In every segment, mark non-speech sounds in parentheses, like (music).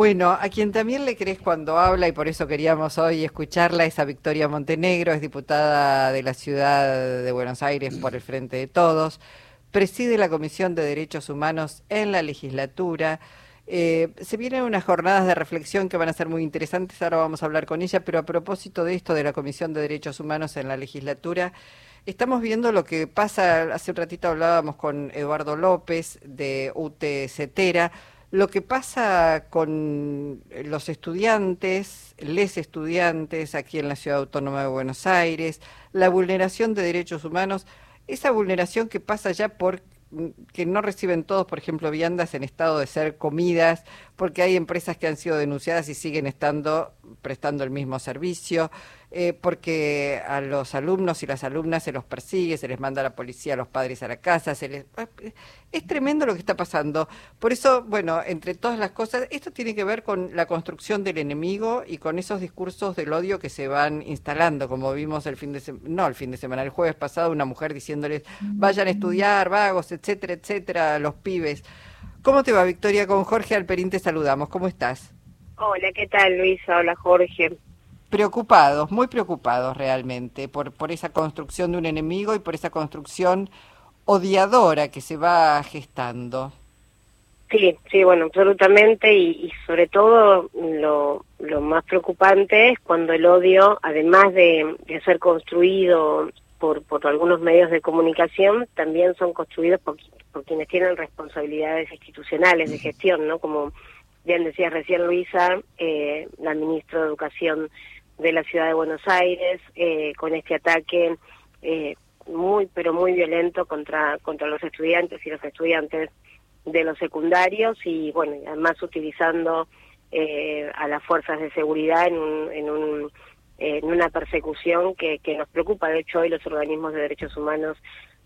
Bueno, a quien también le crees cuando habla, y por eso queríamos hoy escucharla, es a Victoria Montenegro, es diputada de la ciudad de Buenos Aires por el Frente de Todos, preside la Comisión de Derechos Humanos en la legislatura. Eh, se vienen unas jornadas de reflexión que van a ser muy interesantes, ahora vamos a hablar con ella, pero a propósito de esto de la Comisión de Derechos Humanos en la legislatura, estamos viendo lo que pasa, hace un ratito hablábamos con Eduardo López de UTCetera, lo que pasa con los estudiantes, les estudiantes aquí en la Ciudad Autónoma de Buenos Aires, la vulneración de derechos humanos, esa vulneración que pasa ya por que no reciben todos, por ejemplo, viandas en estado de ser comidas, porque hay empresas que han sido denunciadas y siguen estando prestando el mismo servicio, eh, porque a los alumnos y las alumnas se los persigue, se les manda a la policía, a los padres a la casa, se les... Eh, es tremendo lo que está pasando. Por eso, bueno, entre todas las cosas, esto tiene que ver con la construcción del enemigo y con esos discursos del odio que se van instalando, como vimos el fin de semana, no el fin de semana, el jueves pasado, una mujer diciéndoles, vayan a estudiar, vagos, etcétera, etcétera, los pibes. ¿Cómo te va, Victoria? Con Jorge Alperín te saludamos. ¿Cómo estás? Hola, ¿qué tal, Luisa? Hola, Jorge. Preocupados, muy preocupados realmente por, por esa construcción de un enemigo y por esa construcción odiadora que se va gestando. Sí, sí, bueno, absolutamente y, sobre todo lo, lo, más preocupante es cuando el odio, además de, de ser construido por, por algunos medios de comunicación, también son construidos por, por quienes tienen responsabilidades institucionales de gestión, ¿no? Como bien decía recién Luisa, eh, la ministra de Educación de la Ciudad de Buenos Aires, eh, con este ataque eh, muy, pero muy violento contra, contra los estudiantes y los estudiantes de los secundarios y, bueno, además utilizando eh, a las fuerzas de seguridad en, un, en, un, en una persecución que, que nos preocupa. De hecho, hoy los organismos de derechos humanos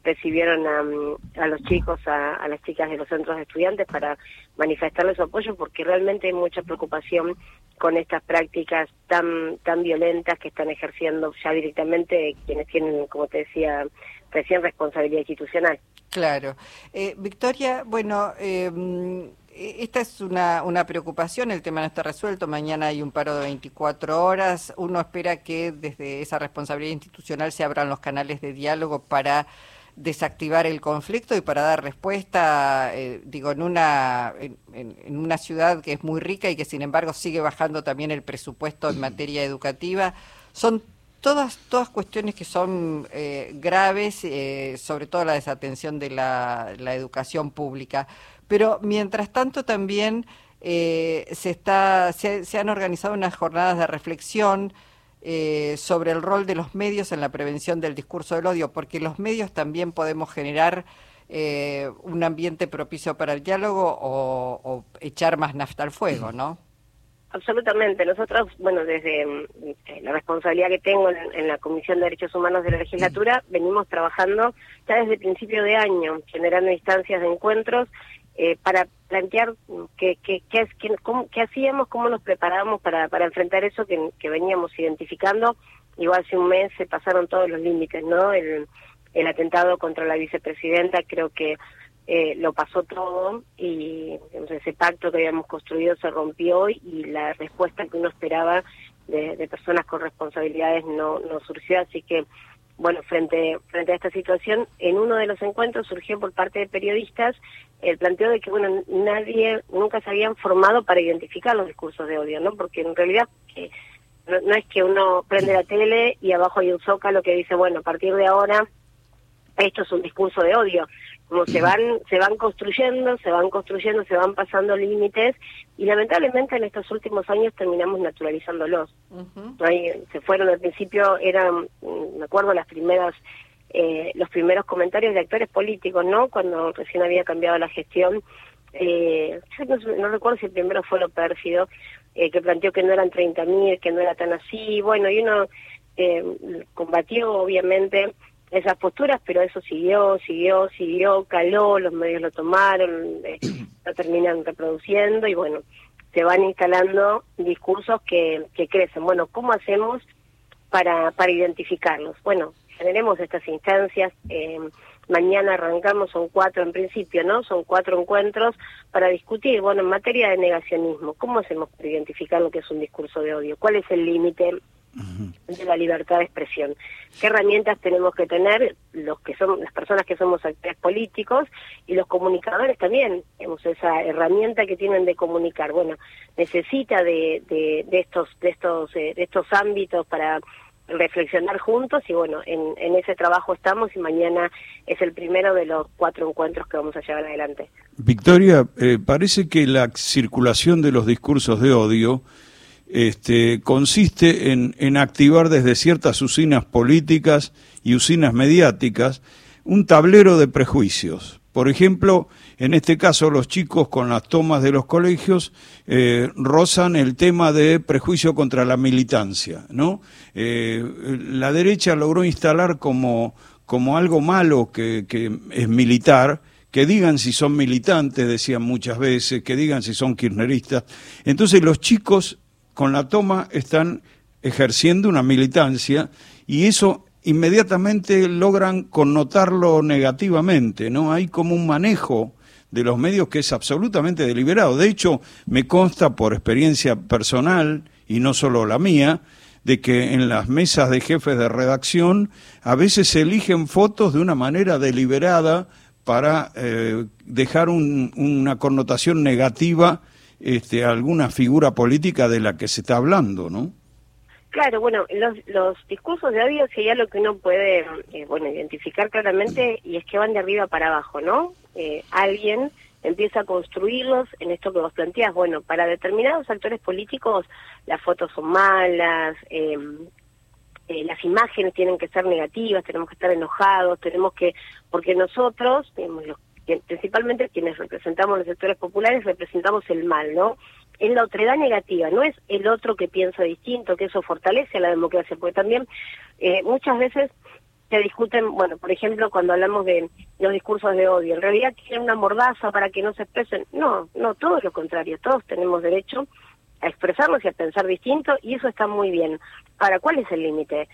recibieron a, a los chicos, a, a, las chicas de los centros de estudiantes para manifestarles su apoyo porque realmente hay mucha preocupación con estas prácticas tan tan violentas que están ejerciendo ya directamente quienes tienen, como te decía, recién responsabilidad institucional. Claro. Eh, Victoria, bueno, eh, esta es una, una preocupación, el tema no está resuelto, mañana hay un paro de 24 horas, uno espera que desde esa responsabilidad institucional se abran los canales de diálogo para desactivar el conflicto y para dar respuesta, eh, digo, en una, en, una ciudad que es muy rica y que sin embargo sigue bajando también el presupuesto en materia educativa. Son todas, todas cuestiones que son eh, graves, eh, sobre todo la desatención de la, educación pública. Pero mientras tanto también se, está, se, se han organizado unas jornadas de reflexión, eh, sobre el rol de los medios en la prevención del discurso del odio, porque los medios también podemos generar eh, un ambiente propicio para el diálogo o, echar más nafta al fuego, ¿no? Absolutamente. Nosotros, bueno, desde mm, la responsabilidad que tengo en, la Comisión de Derechos Humanos de la legislatura, venimos trabajando ya desde principio de año, generando instancias de encuentros eh, para plantear qué, qué, hacíamos, cómo nos preparábamos para, para enfrentar eso que, veníamos identificando. Igual hace un mes se pasaron todos los límites, ¿no? El, el atentado contra la vicepresidenta creo que eh, lo pasó todo y ese pacto que habíamos construido se rompió y la respuesta que uno esperaba de, de personas con responsabilidades no, no surgió, así que bueno, frente, frente a esta situación, en uno de los encuentros surgió por parte de periodistas el planteo de que, bueno, nadie, nunca se habían formado para identificar los discursos de odio, ¿no? Porque en realidad eh, no, es que uno prende la tele y abajo hay un zócalo que dice, bueno, a partir de ahora esto es un discurso de odio como se van se van construyendo se van construyendo se van pasando límites y lamentablemente en estos últimos años terminamos naturalizándolos. Se fueron al principio eran mm, me acuerdo las primeras eh, los primeros comentarios de actores políticos no cuando recién había cambiado la gestión eh, no, recuerdo si el primero fue lo pérfido eh, que planteó que no eran 30.000 que no era tan así bueno y uno eh, combatió obviamente esas posturas, pero eso siguió, siguió, siguió, caló, los medios lo tomaron, eh, (clears throat) lo terminan reproduciendo y bueno, se van instalando discursos que, que crecen. Bueno, ¿cómo hacemos para, para identificarlos? Bueno, generemos estas instancias, eh, mañana arrancamos, son cuatro en principio, ¿no? Son cuatro encuentros para discutir, bueno, en materia de negacionismo, ¿cómo hacemos para identificar lo que es un discurso de odio? ¿Cuál es el límite de la libertad de expresión. ¿Qué herramientas tenemos que tener los que son las personas que somos actores políticos y los comunicadores también? Tenemos esa herramienta que tienen de comunicar. Bueno, necesita de, de, de estos de estos eh, de estos ámbitos para reflexionar juntos y bueno, en, en ese trabajo estamos y mañana es el primero de los cuatro encuentros que vamos a llevar adelante. Victoria, eh, parece que la circulación de los discursos de odio este, consiste en, en activar desde ciertas usinas políticas y usinas mediáticas un tablero de prejuicios. Por ejemplo, en este caso los chicos con las tomas de los colegios eh, rozan el tema de prejuicio contra la militancia, ¿no? Eh, la derecha logró instalar como, como algo malo que, que es militar, que digan si son militantes, decían muchas veces, que digan si son kirchneristas. Entonces los chicos con la toma están ejerciendo una militancia y eso inmediatamente logran connotarlo negativamente, ¿no? Hay como un manejo de los medios que es absolutamente deliberado. De hecho, me consta por experiencia personal, y no solo la mía, de que en las mesas de jefes de redacción a veces se eligen fotos de una manera deliberada para eh, dejar una connotación negativa este, alguna figura política de la que se está hablando, ¿no? Claro, bueno, los, los discursos de odio sería lo que uno puede, eh, bueno, identificar claramente y es que van de arriba para abajo, ¿no? Eh, alguien empieza a construirlos en esto que vos planteás. Bueno, para determinados actores políticos las fotos son malas, em, eh, las imágenes tienen que ser negativas, tenemos que estar enojados, tenemos que, porque nosotros, digamos, los principalmente quienes representamos los sectores populares, representamos el mal, ¿no? Es la otredad negativa, no es el otro que piensa distinto, que eso fortalece a la democracia, porque también eh, muchas veces se discuten, bueno, por ejemplo, cuando hablamos de los discursos de odio, en realidad quieren una mordaza para que no se expresen. No, no, todo lo contrario, todos tenemos derecho a expresarnos y a pensar distinto y eso está muy bien. Ahora, ¿cuál es el límite?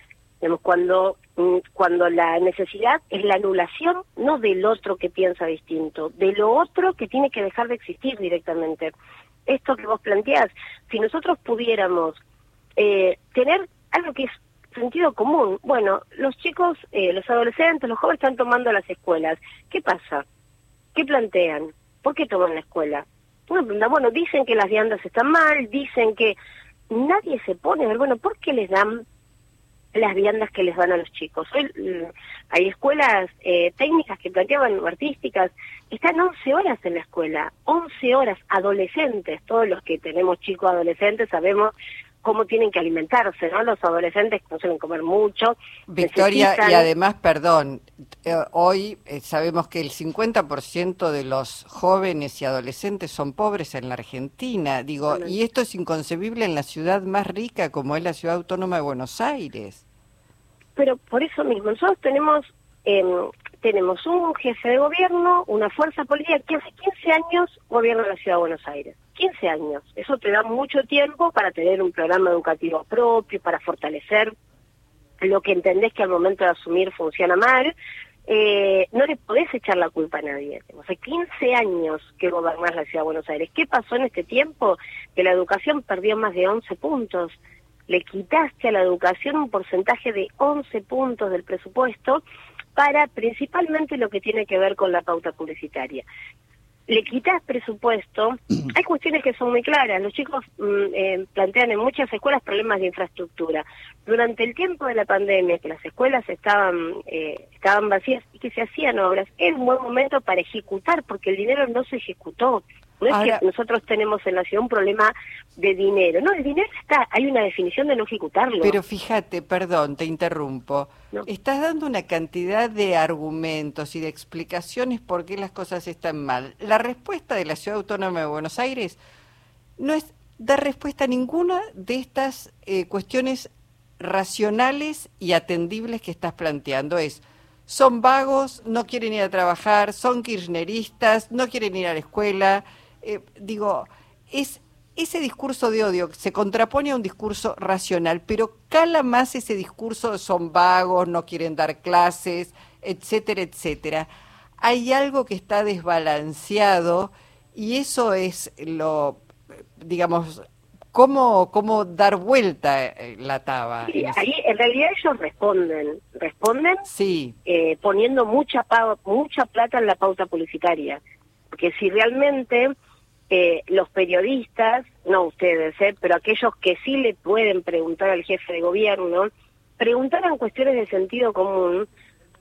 Cuando, mm, cuando la necesidad es la anulación no del otro que piensa distinto, de lo otro que tiene que dejar de existir directamente. Esto que vos planteás, si nosotros pudiéramos eh, tener algo que es sentido común, bueno, los chicos, eh, los adolescentes, los jóvenes están tomando las escuelas. ¿Qué pasa? ¿Qué plantean? ¿Por qué toman la escuela? bueno, dicen que las viandas están mal, dicen que nadie se pone a ver, bueno, ¿por qué les dan las viandas que les van a los chicos. Hoy mm, hay escuelas eh, técnicas que planteaban artísticas, están 11 horas en la escuela, 11 horas adolescentes, todos los que tenemos chicos adolescentes sabemos cómo tienen que alimentarse, ¿no? Los adolescentes no suelen comer mucho. Victoria, y además, perdón, eh, hoy eh, sabemos que el 50% de los jóvenes y adolescentes son pobres en la Argentina, digo, y esto es inconcebible en la ciudad más rica como es la ciudad autónoma de Buenos Aires. Pero por eso mismo, nosotros tenemos... Eh, tenemos un jefe de gobierno, una fuerza política que hace 15 años gobierna la ciudad de Buenos Aires. 15 años. Eso te da mucho tiempo para tener un programa educativo propio, para fortalecer lo que entendés que al momento de asumir funciona mal. Eh, no le podés echar la culpa a nadie. Hace 15 años que gobernás la ciudad de Buenos Aires. ¿Qué pasó en este tiempo? Que la educación perdió más de 11 puntos. Le quitaste a la educación un porcentaje de 11 puntos del presupuesto para principalmente lo que tiene que ver con la pauta publicitaria le quitas presupuesto, hay cuestiones que son muy claras. Los chicos mm, eh, plantean en muchas escuelas problemas de infraestructura. Durante el tiempo de la pandemia, que las escuelas estaban, eh, estaban vacías y que se hacían obras, es un buen momento para ejecutar, porque el dinero no se ejecutó. No es que nosotros tenemos en la ciudad un problema de dinero. No, el dinero está, hay una definición de no ejecutarlo. Pero fíjate, perdón, te interrumpo. Estás dando una cantidad de argumentos y de explicaciones por qué las cosas están mal. La respuesta de la Ciudad Autónoma de Buenos Aires no es dar respuesta a ninguna de estas eh, cuestiones racionales y atendibles que estás planteando. Es son vagos, no quieren ir a trabajar, son kirchneristas, no quieren ir a la escuela, eh, digo, es ese discurso de odio se contrapone a un discurso racional, pero cala más ese discurso, son vagos, no quieren dar clases, etcétera, etcétera. Hay algo que está desbalanceado y eso es lo, digamos, cómo, cómo dar vuelta eh, la taba. ahí en realidad ellos responden, responden sí. Eh, poniendo mucha, mucha plata en la pauta publicitaria. Porque si realmente eh, los periodistas, no ustedes, eh, pero aquellos que sí le pueden preguntar al jefe de gobierno, preguntaran cuestiones de sentido común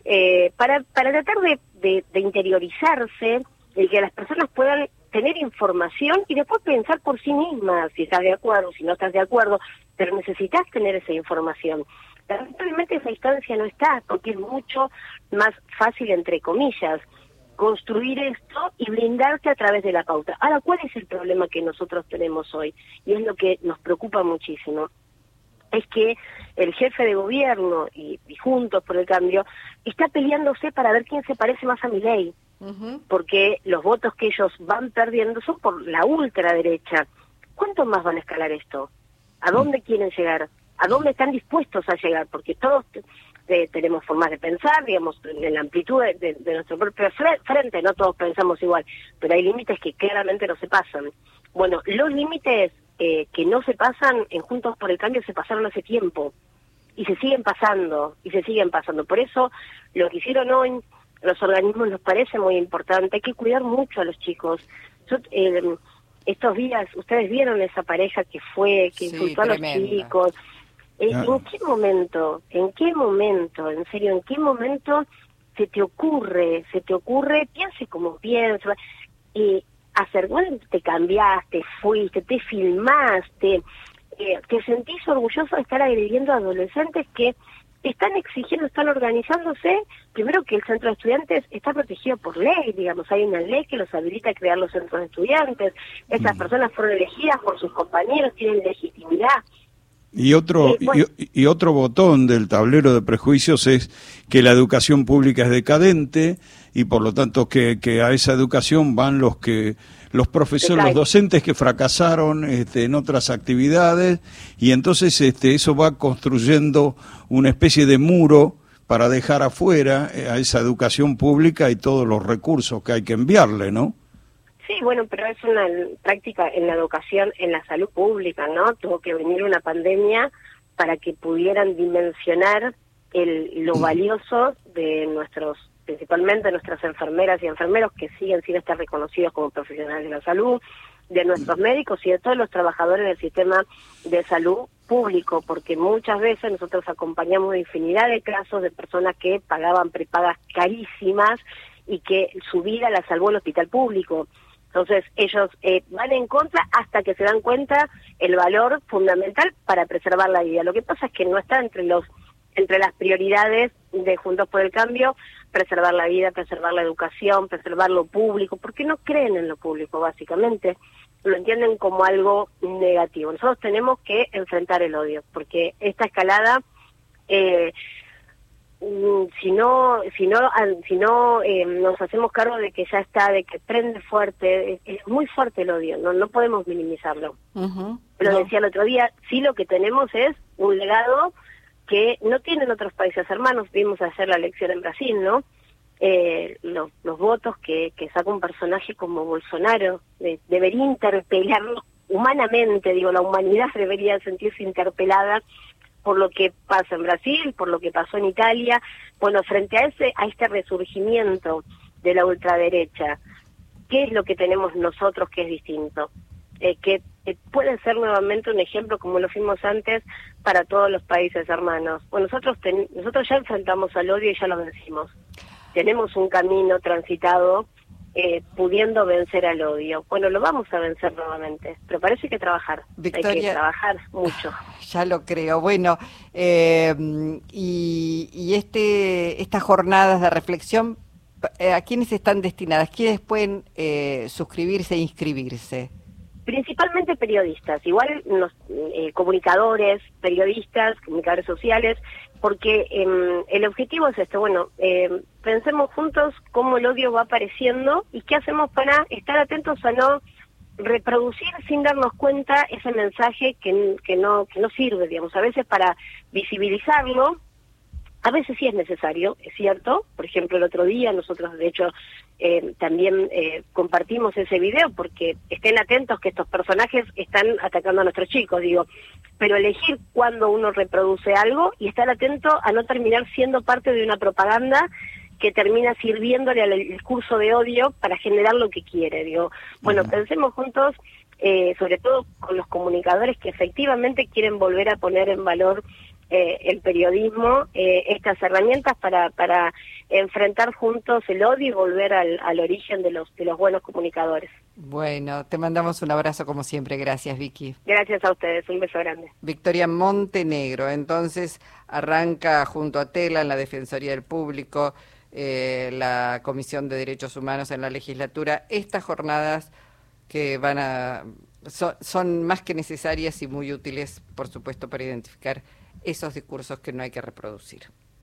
eh, para, para tratar de, de interiorizarse y que las personas puedan tener información y después pensar por sí mismas si estás de acuerdo, si no estás de acuerdo, pero necesitas tener esa información. Lamentablemente esa instancia no está, porque es mucho más fácil, entre comillas, construir esto y blindarse a través de la pauta. Ahora, ¿cuál es el problema que nosotros tenemos hoy? Y es lo que nos preocupa muchísimo. Es que el jefe de gobierno y, Juntos por el Cambio está peleándose para ver quién se parece más a mi ley porque los votos que ellos van perdiendo son por la ultraderecha. ¿Cuánto más van a escalar esto? ¿A dónde quieren llegar? ¿A dónde están dispuestos a llegar? Porque todos eh, tenemos formas de pensar, digamos, en la amplitud de, nuestro propio frente, no todos pensamos igual, pero hay límites que claramente no se pasan. Bueno, los límites eh, que no se pasan en Juntos por el Cambio se pasaron hace tiempo y se siguen pasando, y se siguen pasando. Por eso lo que hicieron hoy los organismos nos parece muy importante. Hay que cuidar mucho a los chicos. Eh, estos días, ustedes vieron esa pareja que fue, que insultó a los chicos. ¿En, qué momento, en qué momento, en serio, en qué momento se te ocurre, se te ocurre, piense como piensa, y hacer, bueno, te cambiaste, fuiste, te filmaste, eh, te sentís orgulloso de estar agrediendo a adolescentes que están exigiendo, están organizándose, primero que el centro de estudiantes está protegido por ley, digamos, hay una ley que los habilita a crear los centros de estudiantes, esas mm. personas fueron elegidas por sus compañeros, tienen legitimidad. Y otro, eh, y, otro botón del tablero de prejuicios es que la educación pública es decadente y por lo tanto que, que a esa educación van los que los profesores, los docentes que fracasaron este, en otras actividades y entonces este, eso va construyendo una especie de muro para dejar afuera eh, a esa educación pública y todos los recursos que hay que enviarle, ¿no? Sí, bueno, pero es una práctica en la educación, en la salud pública, ¿no? Tuvo que venir una pandemia para que pudieran dimensionar el, lo mm. valioso de nuestros principalmente nuestras enfermeras y enfermeros que siguen sin estar reconocidos como profesionales de la salud, de nuestros médicos y de todos los trabajadores del sistema de salud público, porque muchas veces nosotros acompañamos infinidad de casos de personas que pagaban prepagas carísimas y que su vida la salvó el hospital público. Entonces ellos eh, van en contra hasta que se dan cuenta el valor fundamental para preservar la vida. Lo que pasa es que no está entre los entre las prioridades de Juntos por el Cambio preservar la vida, preservar la educación, preservar lo público, porque no creen en lo público, básicamente. Lo entienden como algo negativo. Nosotros tenemos que enfrentar el odio, porque esta escalada, eh, si no, si no, si no eh, nos hacemos cargo de que ya está, de que prende fuerte, es, muy fuerte el odio, no, no podemos minimizarlo. Lo decía el otro día, sí lo que tenemos es un legado que no tienen otros países hermanos. Vimos hacer la elección en Brasil, ¿no? Eh, los, votos que, que saca un personaje como Bolsonaro debería interpelarnos humanamente, digo, la humanidad (laughs) debería sentirse interpelada por lo que pasa en Brasil, por lo que pasó en Italia. Bueno, frente a ese a este resurgimiento de la ultraderecha, ¿qué es lo que tenemos nosotros que es distinto? Eh, que puede ser nuevamente un ejemplo, como lo fuimos antes, para todos los países hermanos. Bueno, nosotros, nosotros ya enfrentamos al odio y ya lo vencimos. Tenemos un camino transitado eh, pudiendo vencer al odio. Bueno, lo vamos a vencer nuevamente, pero parece que trabajar. hay que trabajar mucho. Ya lo creo. Bueno, eh, y, y este, estas jornadas de reflexión, ¿a quiénes están destinadas? ¿Quiénes pueden suscribirse e inscribirse? principalmente periodistas, igual los eh, comunicadores, periodistas, comunicadores sociales, porque em, el objetivo es este, bueno, em, pensemos juntos cómo el odio va apareciendo y qué hacemos para estar atentos a no reproducir sin darnos cuenta ese mensaje que, que, no, que no sirve, digamos, a veces para visibilizarlo A veces sí es necesario, es cierto. Por ejemplo, el otro día nosotros, de hecho, eh, también eh, compartimos ese video porque estén atentos que estos personajes están atacando a nuestros chicos, digo. Pero elegir cuándo uno reproduce algo y estar atento a no terminar siendo parte de una propaganda que termina sirviéndole al discurso de odio para generar lo que quiere. Digo, bueno, pensemos juntos, eh, sobre todo con los comunicadores que efectivamente quieren volver a poner en valor eh, el periodismo eh, estas herramientas para, para enfrentar juntos el odio y volver al, al origen de los, de los buenos comunicadores. Bueno, te mandamos un abrazo como siempre. Gracias, Vicky. Gracias a ustedes. Un beso grande. Victoria Montenegro. Entonces, arranca junto a Tela en la Defensoría del Público, eh, la Comisión de Derechos Humanos en la legislatura, estas jornadas que van a son más que necesarias y muy útiles, por supuesto, para identificar esos discursos que no hay que reproducir.